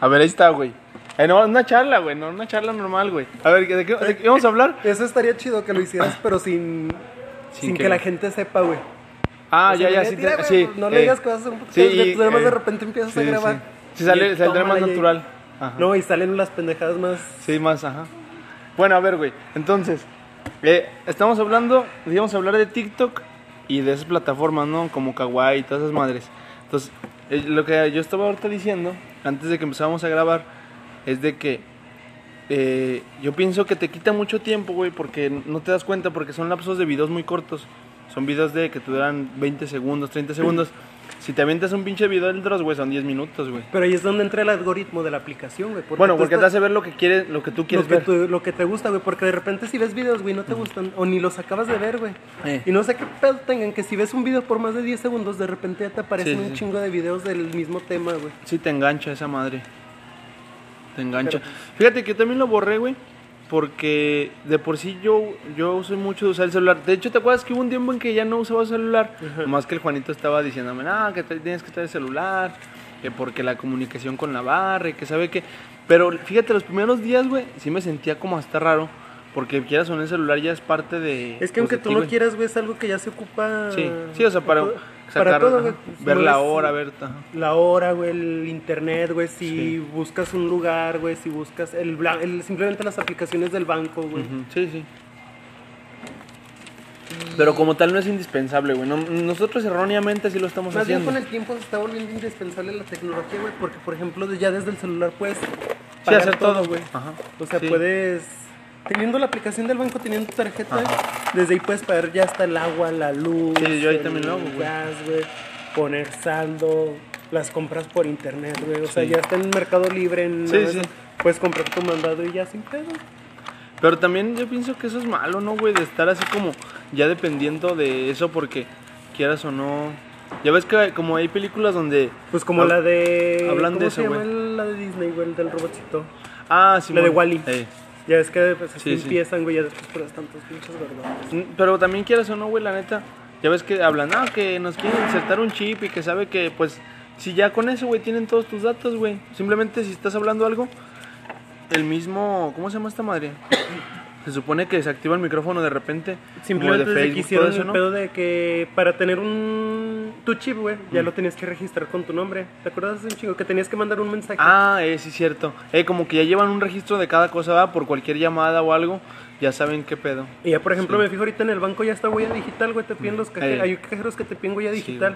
A ver, ahí está, güey. Eh, no, una charla, güey, no una charla normal, güey. A ver, ¿de qué, de qué vamos a hablar? Eso estaría chido que lo hicieras, pero sin, sin, que- que, la gente sepa, güey. Ah, O sea, ya, ya, sí. tira, te- sí no le eh, digas vas a hacer un podcast, sí, güey, tú nada más eh, de repente empiezas a grabar. Sí, Sí sale, Y saldrá más y- natural. Ajá. No, y salen las pendejadas más. Sí, más, ajá. Bueno, a ver, güey. Entonces, eh, estamos hablando, íbamos a hablar de TikTok y de esas plataformas, ¿no? Como Kawaii y todas esas madres. Entonces, eh, lo que yo estaba ahorita diciendo, antes de que empezáramos a grabar, es de que eh, yo pienso que te quita mucho tiempo, güey, porque no te das cuenta, porque son lapsos de videos muy cortos. Son videos de que te duran 20 segundos, 30 segundos. Si te avientas un pinche video del Dross, güey, son 10 minutos, güey. Pero ahí es donde entra el algoritmo de la aplicación, güey. Bueno, porque te hace ver lo que quieres, lo que tú lo quieres que, ver. tú- lo que te gusta, güey, porque de repente si ves videos, güey, no te gustan, o ni los acabas de ver, güey. Eh. Y no sé qué pedo tengan, que si ves un video por más de 10 segundos, de repente ya te aparecen Sí, un sí. chingo de videos del mismo tema, güey. Sí, te engancha esa madre. Te engancha. Pero- Fíjate que yo también lo borré, güey. Porque de por sí yo, yo soy mucho de usar el celular. De hecho, ¿te acuerdas que hubo un tiempo en que ya no usaba celular? Más que el Juanito estaba diciéndome, no, que tienes que traer celular. Que porque la comunicación con la barra y que sabe que... Pero fíjate, los primeros días, güey, sí me sentía como hasta raro. Porque quieras o no, el celular ya es parte de... Es que aunque tú no quieras, güey, es algo que ya se ocupa. Sí, sí, o sea, para, sacar, para todo, ajá, güey. ver No la hora, ver... ajá. La hora, güey, el internet, güey, si Sí. buscas un lugar, güey, si buscas el, el- simplemente las aplicaciones del banco, güey. Sí, sí. Pero como tal no es indispensable, güey. No- nosotros erróneamente así lo estamos Más bien haciendo. con el tiempo se está volviendo indispensable la tecnología, güey, porque por ejemplo ya desde el celular puedes Sí, hacer todo, güey. Ajá. O sea, Sí. puedes teniendo la aplicación del banco, teniendo tu tarjeta, Ajá. desde ahí puedes pagar ya hasta el agua, la luz, Sí, yo ahí el también lo hago, güey. gas, güey, poner saldo, las compras por internet, güey. O sea, Sí. ya está en Mercado Libre, en Sí, Amazon, sí. puedes comprar tu mandado y ya sin pedo. Pero también yo pienso que eso es malo, ¿no, güey? De estar así como ya dependiendo de eso porque quieras o no... Ya ves que como hay películas donde... Pues como la de hablan ¿cómo de se eso, llama güey. el- la de Disney, güey, el del robotcito? Ah, sí. La de Wall-E. Eh. Ya ves que pues, así Sí, sí. empiezan, güey, ya después por tantos pinches verdones. Mm, Pero también quieras o no, güey, la neta. Ya ves que hablan, ah, que nos quieren insertar un chip y que sabe que, pues, si ya con eso, güey, tienen todos tus datos, güey. Simplemente si estás hablando algo, el mismo, ¿cómo se llama esta madre? Se supone que se activa el micrófono de repente, Simplemente como de Facebook, hicieron todo eso, el ¿no? pedo de que para tener un tu chip, güey, ya lo tenías que registrar con tu nombre. ¿Te acuerdas de un chingo que tenías que mandar un mensaje? Ah, eh, sí, cierto. Eh, como que ya llevan un registro de cada cosa, ¿verdad? Por cualquier llamada o algo, ya saben qué pedo. Y ya, por ejemplo, Sí. me fijo ahorita en el banco ya está huella digital, güey, te piden los cajeros, Eh. hay cajeros que te piden huella digital.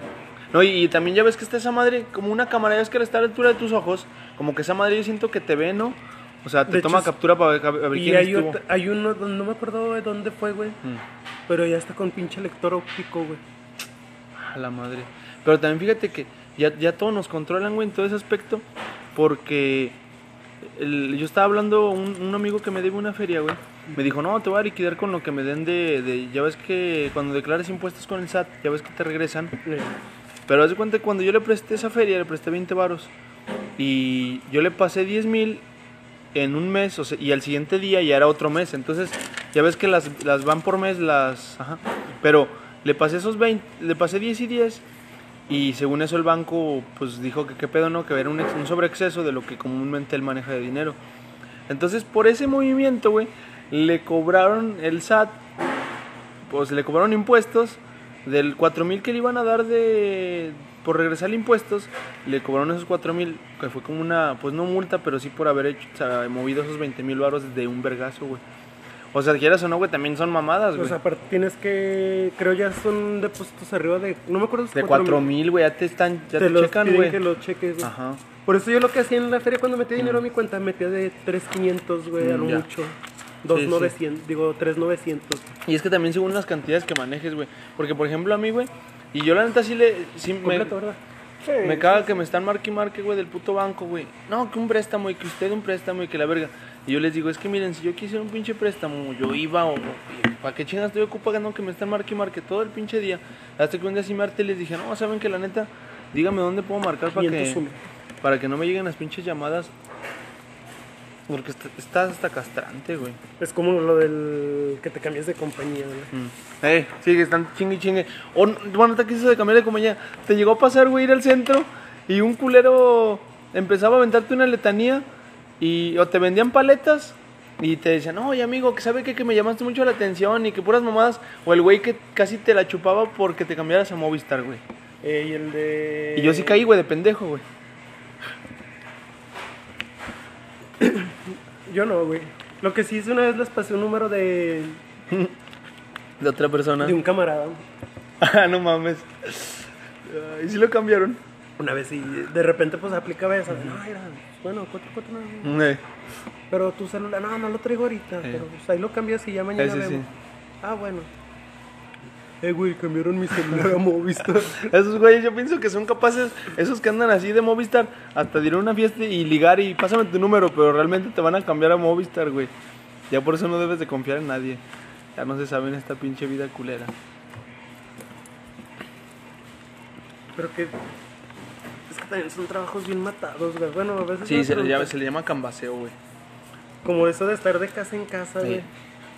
no, y, y también ya ves que está esa madre, como una cámara, ya ves que está a la altura de tus ojos, como que esa madre yo siento que te ve, ¿no? O sea, te De toma es- captura para ver, ver y quién hay, estuvo. hay uno, no me acuerdo de dónde fue, güey, Mm. pero ya está con pinche lector óptico, güey. A la madre. Pero también fíjate que ya, ya todos nos controlan, güey, en todo ese aspecto. Porque el- yo estaba hablando, un, un amigo que me debe una feria, güey. Me dijo, no, te voy a liquidar con lo que me den de, de- Ya ves que cuando declares impuestos con el SAT, ya ves que te regresan. Pero haz de cuenta que cuando yo le presté esa feria, le presté 20 varos. Y yo le pasé 10 mil en un mes, o sea, y al siguiente día ya era otro mes. Entonces, ya ves que las, las van por mes, las. Ajá. Pero le pasé esos 20, le pasé 10 y 10. Y según eso el banco, pues dijo que qué pedo no, que era un, un sobreexceso de lo que comúnmente él maneja de dinero. Entonces, por ese movimiento, güey, le cobraron el SAT, pues le cobraron impuestos del 4 mil que le iban a dar de por regresar impuestos, le cobraron esos 4 mil, que fue como una, pues no multa, pero sí por haber hecho, movido esos 20 mil baros de un vergazo, güey. O sea, quieras o no, güey, también son mamadas, O güey. sea, aparte tienes que, creo ya son depósitos arriba de, no me acuerdo si de cuatro 4 mil, güey, ya te están, ya te te, los checan, güey. que los cheques, güey. Ajá. Por eso yo lo que hacía en la feria cuando metía dinero a mi cuenta, metía de 3.500, güey, a Mm, lo ya. mucho. Sí, 2.900, digo 3.900. Y es que también según las cantidades que manejes, güey. Porque, por ejemplo, a mí, güey, y yo la neta sí le... Sí me, ¿verdad? me caga que me están marque y marque, güey, del puto banco, güey. No, que un préstamo y que usted un préstamo y que la verga. Y yo les digo, es que miren, si yo quisiera un pinche préstamo, yo iba o... ¿Para qué chingas estoy ocupando que me están marque y marque todo el pinche día? Hasta que un día sí me harté y les dije, no, saben que la neta, dígame dónde puedo marcar para 500 que... Para que no me lleguen las pinches llamadas. Porque está, está hasta castrante, güey. Es como lo del que te cambies de compañía, güey. Mm. Eh, sí, que están chingue y chingue. O, bueno, te quiso de cambiar de compañía. Te llegó a pasar, güey, ir al centro y un culero empezaba a aventarte una letanía y o te vendían paletas y te decían, oye amigo, que sabe qué? que me llamaste mucho la atención y que puras mamadas. O el güey que casi te la chupaba porque te cambiaras a Movistar, güey. Eh, y el de. Y yo sí caí, güey, de pendejo, güey. Yo no, güey. Lo que sí hice una vez les pasé un número de. De otra persona. de un camarada. Ah, no mames. ¿Y si lo cambiaron? Una vez y de repente pues aplicaba esa. No, era. Bueno, cuatro, cuatro, no. Eh, Pero tu celular, no, no lo traigo ahorita. Pero pues, ahí lo cambias y ya mañana Eh, sí, vemos. sí. Ah, bueno. Eh, güey, cambiaron mi celular a Movistar. Esos güeyes yo pienso que son capaces, esos que andan así de Movistar, hasta de ir a una fiesta y ligar y pásame tu número, pero realmente te van a cambiar a Movistar, güey. Ya por eso no debes de confiar en nadie. Ya no se sabe en esta pinche vida culera. Pero que. También son trabajos bien matados, güey. Bueno, a veces. Sí, se le, llama, se le llama cambaseo, güey. Como eso de estar de casa en casa, Sí. güey.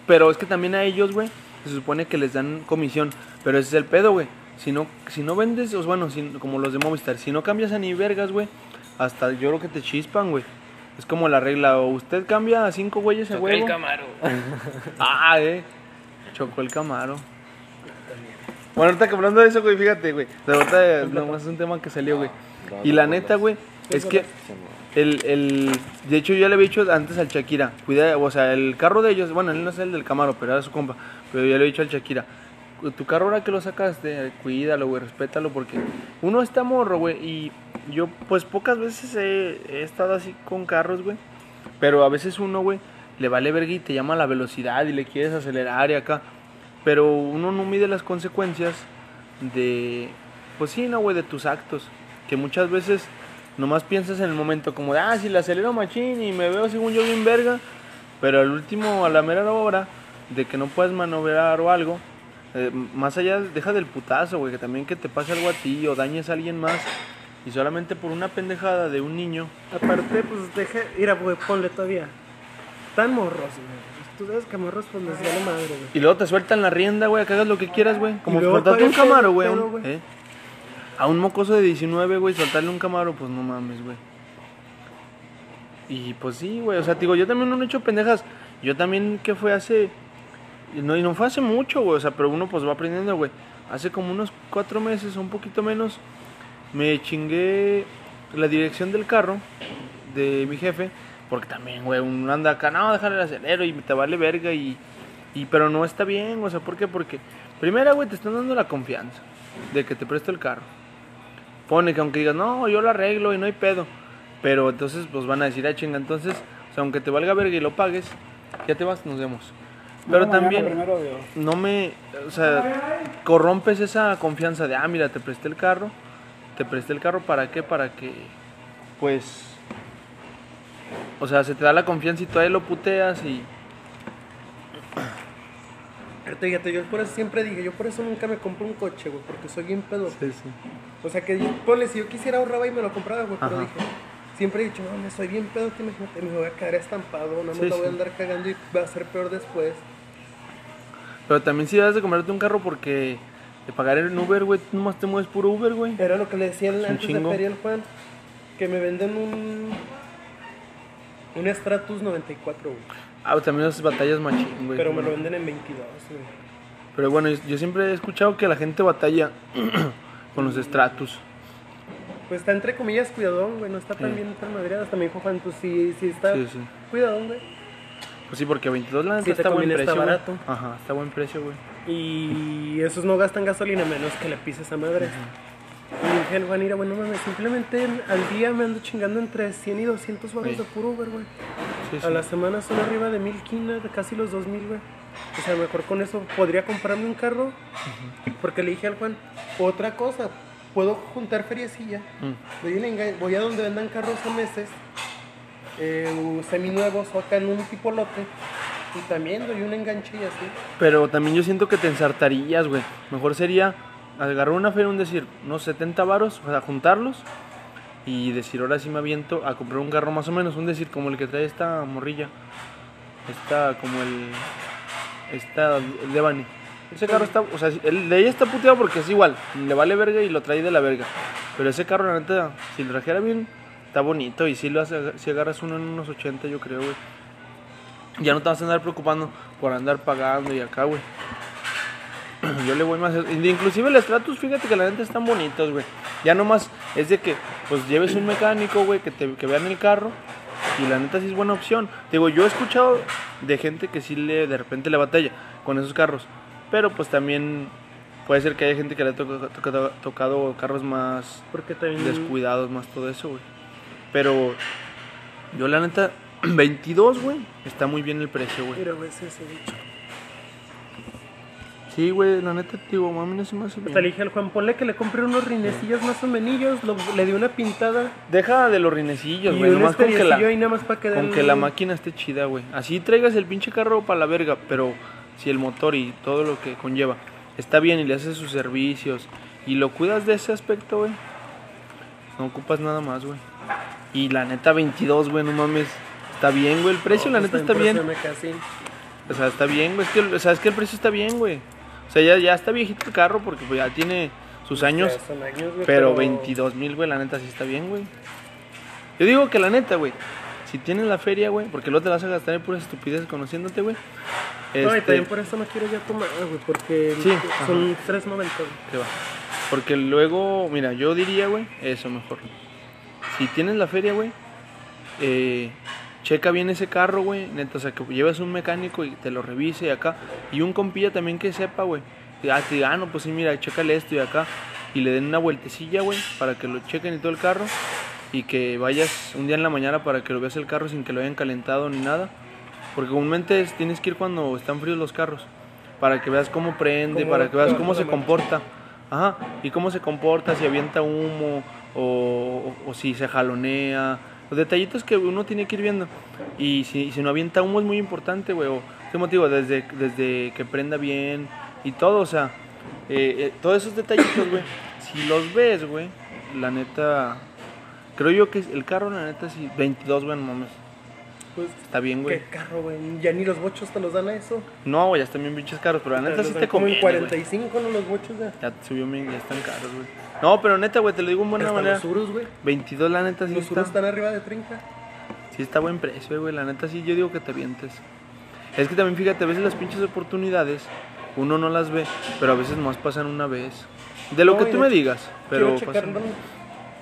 Pero es que también a ellos, güey, se supone que les dan comisión. Pero ese es el pedo, güey. Si no, si no vendes, o bueno, si- como los de Movistar, si no cambias a ni vergas, güey, hasta yo creo que te chispan, güey. Es como la regla, o usted cambia a cinco güeyes a Choqué el camaro. Ah, eh. Chocó el camaro. Bueno, ahorita que hablando de eso, güey, fíjate, güey. De ahorita nomás es un tema que salió, güey. Y la neta, güey, es que el, el... De hecho, yo le había dicho antes al Shakira, cuida, o sea, el carro de ellos, bueno, él no es el del Camaro, pero era su compa. Pero yo le he dicho al Shakira, tu carro ahora que lo sacaste, cuídalo, güey, respétalo, porque uno está morro, güey, y yo, pues, pocas veces he, he estado así con carros, güey. Pero a veces uno, güey, le vale verga y te llama la velocidad y le quieres acelerar y acá. Pero uno no mide las consecuencias de, pues sí, no, güey, de tus actos. Que muchas veces nomás piensas en el momento como de, ah, si le acelero machín y me veo según yo bien verga. Pero al último, a la mera hora, de que no puedes maniobrar o algo, eh, más allá, deja del putazo, güey, que también que te pase algo a ti o dañes a alguien más. Y solamente por una pendejada de un niño, Aparte, pues deja. Mira, güey, ponle todavía. Tan morros, güey. Tú sabes que morros, pues les vale madre, güey. Y luego te sueltan la rienda, güey, que hagas lo que quieras, güey. Como soltarte un camaro, güey. ¿eh? A un mocoso de 19, güey, soltarle un camaro, pues no mames, güey. Y pues sí, güey, o sea, te digo, yo también no he hecho pendejas. Yo también, que fue hace... No, y no fue hace mucho, güey, o sea, pero uno pues va aprendiendo, güey. Hace como unos cuatro meses, un poquito menos, me chingué la dirección del carro de mi jefe. Porque también, güey, uno anda acá, no, déjale el acelero y te vale verga y... y pero no está bien, o sea, ¿por qué? Porque, primera, güey, te están dando la confianza de que te presto el carro. Pone que aunque digas, no, yo lo arreglo y no hay pedo. Pero entonces, pues van a decir, ah, chinga, entonces, o sea, aunque te valga verga y lo pagues, ya te vas, nos vemos. Pero también primero no me, o sea, corrompes esa confianza de, ah, mira, te presté el carro, te presté el carro para qué, para que, pues, o sea, se te da la confianza y todavía lo puteas y, Fíjate, fíjate, yo por eso siempre dije, yo por eso nunca me compro un coche, güey, porque soy bien pedo. sí, sí. O sea, que yo, ponle, si yo quisiera ahorraba y me lo compraba, güey, pero dije, siempre he dicho, no, me soy bien pedo, que imagínate, me voy a quedar estampado, no me Sí, voy a andar cagando y va a ser peor después. Pero también si debes de comprarte un carro porque de pagar en Uber, güey, tú nomás te mueves puro Uber, güey. Era lo que le decían antes de. Feria Juan, que me venden un, un Stratus 94, güey, Ah, también esas batallas machín, güey. pero me lo venden en 22, güey. Pero bueno, yo, yo siempre he escuchado que la gente batalla con los estratus. Pues está entre comillas cuidadón, güey, no está tan Sí. bien tan madreado. Hasta me dijo Juan, tú sí, sí está Sí, sí. cuidadón, güey. Pues sí, porque 22 la neta está buen está precio. güey. barato. Ajá, está buen precio, güey. Y esos no gastan gasolina menos que le pises a madre. Y dije al Juan, mira, bueno, mames, simplemente en- al día me ando chingando entre 100 y 200 baros Sí. de puro güey. Sí, sí. A la semana son arriba de mil quinas, de casi los 2000, güey. O sea, mejor con eso podría comprarme un carro. Porque le dije al Juan, otra cosa, puedo juntar feriecilla. Mm. Voy, a enga- voy a donde vendan carros a meses, eh, seminuevos o acá en un tipo lote. Y también doy un enganche y así. Pero también yo siento que te ensartarías, güey. Mejor sería agarrar una feria, un decir, unos 70 varos, o sea, juntarlos y decir, ahora sí me aviento a comprar un carro más o menos, un decir como el que trae esta morrilla. Esta, como el. Esta, Devani. Ese carro está, o sea, el de ella está puteado porque es igual, le vale verga y lo trae de la verga. Pero ese carro, la neta, si lo trajera bien, Está bonito y si lo si agarras uno en unos 80 yo creo, güey. Ya no te vas a andar preocupando por andar pagando y acá, güey. Yo le voy más. Inclusive el Stratus, fíjate que la neta están bonitos, güey. Ya nomás es de que pues lleves un mecánico, güey, que te que vean el carro. Y la neta sí es buena opción. Digo, yo he escuchado de gente que sí le de repente le batalla con esos carros. Pero pues también puede ser que haya gente que le ha toca- tocado, tocado carros más Porque también. descuidados, más todo eso, güey. Pero yo la neta, 22, güey, está muy bien el precio, güey. Mira, güey, ese, bicho. Sí, güey, la neta, digo, mami, no se me hace Hasta le bien. dije al Juan, ponle que le compré unos rinecillos más o menos, le di una pintada Deja de los rinecillos, güey, nomás con que la... ahí nada más para que Con que la máquina esté chida, güey. Así traigas el pinche carro para la verga, pero si el motor y todo lo que conlleva está bien y le haces sus servicios y lo cuidas de ese aspecto, güey, no ocupas nada más, güey. Y la neta 22, güey, no mames. Está bien, güey, el precio, la No, neta pues, está también bien. O sea, está bien, güey. Es que, o sea, es que el precio está bien, güey. O sea, ya, ya está viejito el carro porque pues, ya tiene sus años. Ya son años, güey, Pero 22 mil, güey, la neta sí está bien, güey. Yo digo que la neta, güey, si tienes la feria, güey, porque luego te vas a gastar en puras estupideces conociéndote, güey. No, y Este, también por eso no quiero ya tomar, güey, porque Sí, son 3.90. güey. que va. Porque luego, mira, yo diría, güey, eso mejor. Si tienes la feria, güey, eh, checa bien ese carro, güey. Neta, o sea, que lleves un mecánico y te lo revise y acá. Y un compilla también que sepa, güey. Ah, te diga, ah, no, pues sí, mira, chécale esto y acá. Y le den una vueltecilla, güey, para que lo chequen y todo el carro. Y que vayas un día en la mañana para que lo veas el carro sin que lo hayan calentado ni nada. Porque comúnmente es- tienes que ir cuando están fríos los carros. Para que veas cómo prende, Cómo para que veas cómo se comporta. Ajá, y cómo se comporta, si avienta humo o, o- o si se jalonea. Los detallitos que uno tiene que ir viendo. Y si, si no avienta humo es muy importante, güey. ¿Qué motivo? Desde, desde que prenda bien y todo, o sea, eh, eh, todos esos detallitos, güey. Si los ves, güey, la neta, creo yo que el carro, la neta, sí, 22, güey, no mames. Pues, Está bien, güey. qué carro, güey. Ya ni los bochos te los dan a eso. No, güey, ya están bien pinches caros, pero la neta sí te como en conviene, güey. 45, ¿no? Los bochos ya. Ya subió bien, ya están caros, güey. No, pero neta, güey, te lo digo en buena Hasta manera. los Urus, güey. 22, la neta, sí Los está. Urus están arriba de 30. Sí está buen precio, güey. La neta sí, yo digo que te vientes. Es que también fíjate, a veces las pinches oportunidades uno no las ve, pero a veces nomás pasan una vez. De lo No, que y tú me digas, pero pasan.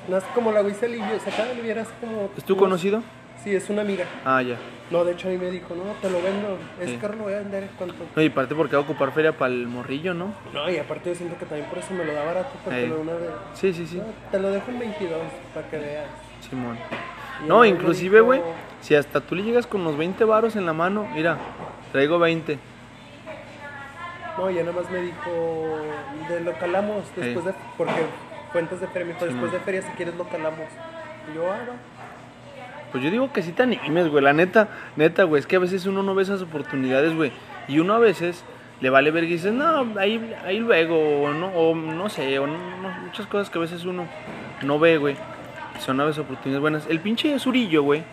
No es como la güey se alivió. Se acaba de aliviar hace como. ¿Es tu conocido? Sí, es una amiga. Ah, ya. No, de hecho a mí me dijo, no, te lo vendo. Ese Sí. carro lo voy a vender en cuanto. No, y aparte porque va a ocupar feria para el morrillo, ¿no? No, y aparte yo siento que también por eso me lo da barato. Porque lo de una vez. Sí, sí, sí. No, te lo dejo en 22 para que veas. Simón. Y No, inclusive, dijo- güey, si hasta tú le llegas con los 20 varos en la mano, mira, traigo 20. No, ya nada más me dijo, de lo calamos después de, porque cuentas de feria, me dijo, después de feria si quieres lo calamos. Y yo, ah, va. Pues yo digo que sí te animes, güey. La neta, neta, güey. Es que a veces uno no ve esas oportunidades, güey. Y uno a veces le vale ver y dices, no, ahí, ahí luego, o no, o no sé, o no, no- muchas cosas que a veces uno no ve, güey. Son a veces oportunidades buenas. El pinche surillo, güey.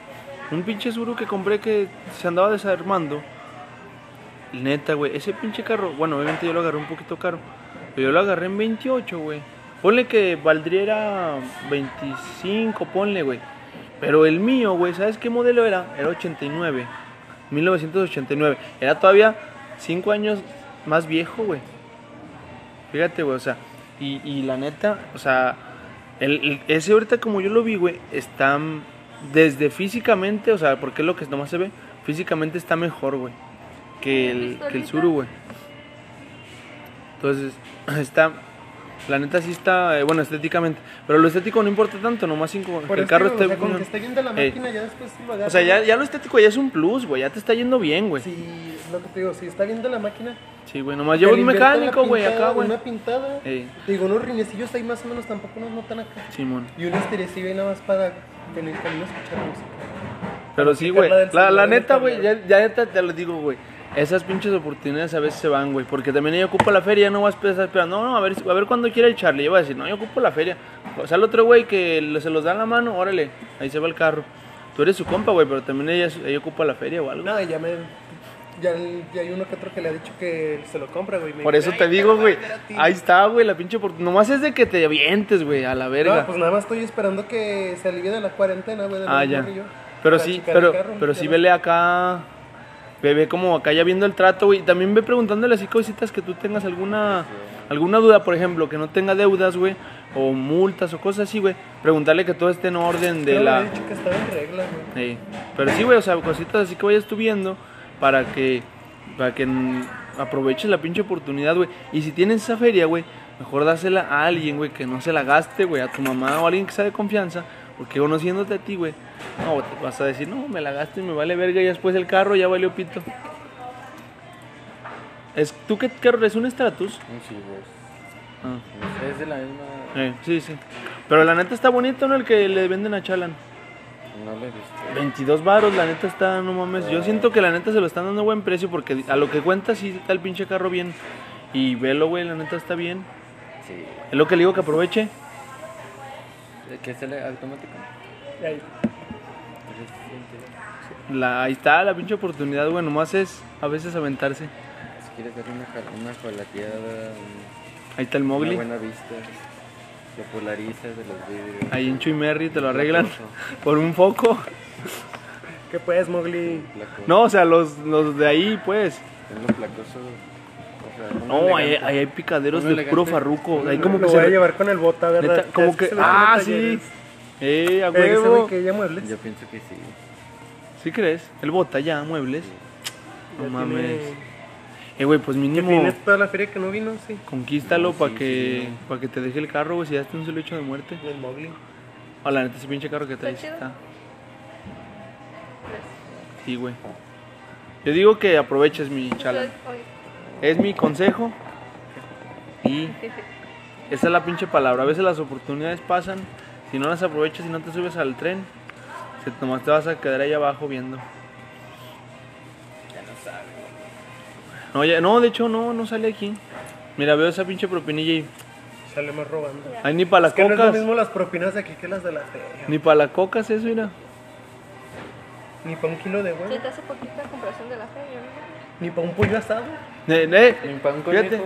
Un pinche suru que compré que se andaba desarmando. Neta, güey. Ese pinche carro, bueno, obviamente yo lo agarré un poquito caro. Pero yo lo agarré en 28, güey. Ponle que valdría 25, ponle, güey. Pero el mío, güey, ¿sabes qué modelo era? Era 89. 1989. Era todavía 5 años más viejo, güey. Fíjate, güey, o sea. Y, y la neta, o sea, el, el- ese ahorita como yo lo vi, güey, está desde físicamente, o sea, porque es lo que nomás se ve, físicamente está mejor, güey, que el, que el Suru, güey. Entonces, está, la neta sí está, eh, bueno, estéticamente, pero lo estético no importa tanto, nomás cinco, Por el carro esté o sea, con bien. que esté bien de la Ey. máquina, ya después lo. O sea, ya, ya lo estético ya es un plus, güey, ya te está yendo bien, güey. Si, lo que te digo, si está bien de la máquina, Sí, güey, nomás le un la mecánico, güey, acá, güey. Una pintada, Ey. te digo, unos rinecillos ahí más o menos tampoco nos notan acá. Simón. Y un esterecillo ahí nada más para en el camino escuchar música. Pero sí, güey. La, la celular, neta, güey, ya, ya neta te lo digo, güey. Esas pinches oportunidades a veces se van, güey. Porque también ella ocupa la feria, no vas a estar esperando. No, no, a ver, a ver cuándo quiera el Charlie. Yo voy a decir, no, yo ocupo la feria. O sea, el otro güey que se los da en la mano, órale, ahí se va el carro. Tú eres su compa, güey, pero también ella, ella ocupa la feria o algo. No, ya me. Ya, ya hay uno que otro que le ha dicho que se lo compra, güey. Por dice, eso "Ay, te digo, güey. vender a ti". Ahí está, güey, la pinche oportunidad. Nomás es de que te avientes, güey, a la verga. No, pues nada más estoy esperando que se alivie de la cuarentena, güey. Ah, ya. Pero sí, pero, carro, pero sí vele acá. Ve, como acá ya viendo el trato, güey. y También ve preguntándole así cositas que tú tengas alguna alguna duda, por ejemplo, que no tenga deudas, güey, o multas o cosas así, güey. Preguntarle que todo esté en orden de la. Dicho que estaba en regla, güey. Ey, Pero sí, güey, o sea, cositas así que vayas tú viendo para que para que aproveches la pinche oportunidad, güey. Y si tienes esa feria, güey, mejor dásela a alguien, güey, que no se la gaste, güey, a tu mamá o a alguien que sea de confianza, porque conociéndote a ti, güey, no, te vas a decir, no, me la gasto y me vale verga y después el carro ya valió pito. Es, ¿Tú qué carro eres? ¿Un Stratus? Silver. Ah, Es de la misma. eh, sí, sí. Pero la neta está bonito, ¿no? El que le venden a Chalan. No le he visto. 22 varos, la neta está, no mames. Yo siento que la neta se lo están dando a buen precio porque a lo que cuenta sí está el pinche carro bien. Y velo, güey, la neta está bien. Sí. Es lo que le digo que aproveche. ¿Qué es el automático? Ahí. La, ahí está la pinche oportunidad, güey. Nomás es a veces aventarse. Si quieres dar una, una jolateada, un- Ahí está el una Mowgli. buena vista, lo polarizas de los vidrios. Ahí en Chuy Merry te lo arreglan por un foco. ¿Qué pues, Mowgli? No, o sea, los, los de ahí, pues. Es lo placoso. No, ahí, ahí hay picaderos de puro farruco. Ahí como lo que voy a se. llevar con el bota, ¿verdad? Neta, como que. se en Ah, sí. Eh, a huevo. que ya muebles. Yo pienso que sí. ¿Sí crees? El bota ya, muebles. Ya No tiene- mames. Eh, güey, pues Que mínimo. tiene toda la feria que no vino, sí. Conquístalo No, para sí, que sí. para que te deje el carro, güey, si ya está un solo hecho de muerte. El Mowgli. O la neta, ese pinche carro que traes está. Sí, güey. Yo digo que aproveches mi chala. Es mi consejo. Y esa es la pinche palabra. A veces las oportunidades pasan. Si no las aprovechas y no te subes al tren, se, nomás te vas a quedar ahí abajo viendo. No, ya, no, de hecho no, no sale aquí. Mira, veo esa pinche propinilla y Sale más robando. Ay, ni para las Es que no es lo cocas. mismo las propinas de aquí que las de la feria. Ni para las cocas eso, mira. Ni para un kilo de huevo. te hace poquita comparación de la feria, ¿no? Ni para un pollo asado. Eh, eh, Ni fíjate,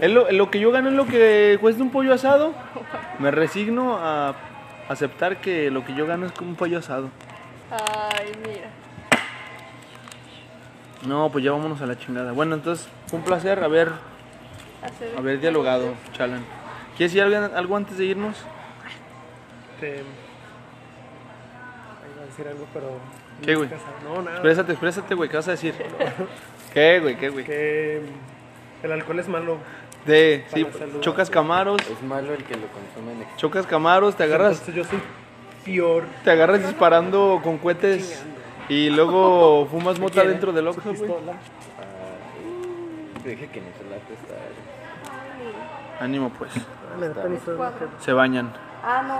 es lo, lo que yo gano es lo que cuesta un pollo asado. Me resigno a aceptar que lo que yo gano es como un pollo asado. Ay, mira. No, pues ya vámonos a la chingada. Bueno, entonces, fue un placer haber, Hacer haber dialogado, Chalan. ¿Quieres decir algo, algo antes de irnos? Te... Iba a decir algo, pero... ¿Qué, güey? No, nada. Exprésate, exprésate, güey, ¿qué vas a decir? ¿Qué, güey? ¿Qué, güey? Que el alcohol es malo. De, sí, Para la salud. chocas camaros, Es malo el que lo consume en exceso. chocas camaros, te agarras Entonces yo soy peor. Te agarras disparando con cohetes y luego fumas mota quiere? dentro del Oxxo, güey. Pistola. Ah, te dije que no se la prestar. Ánimo, pues. Ah, la neta, ni quedó. Se bañan. Ah, no.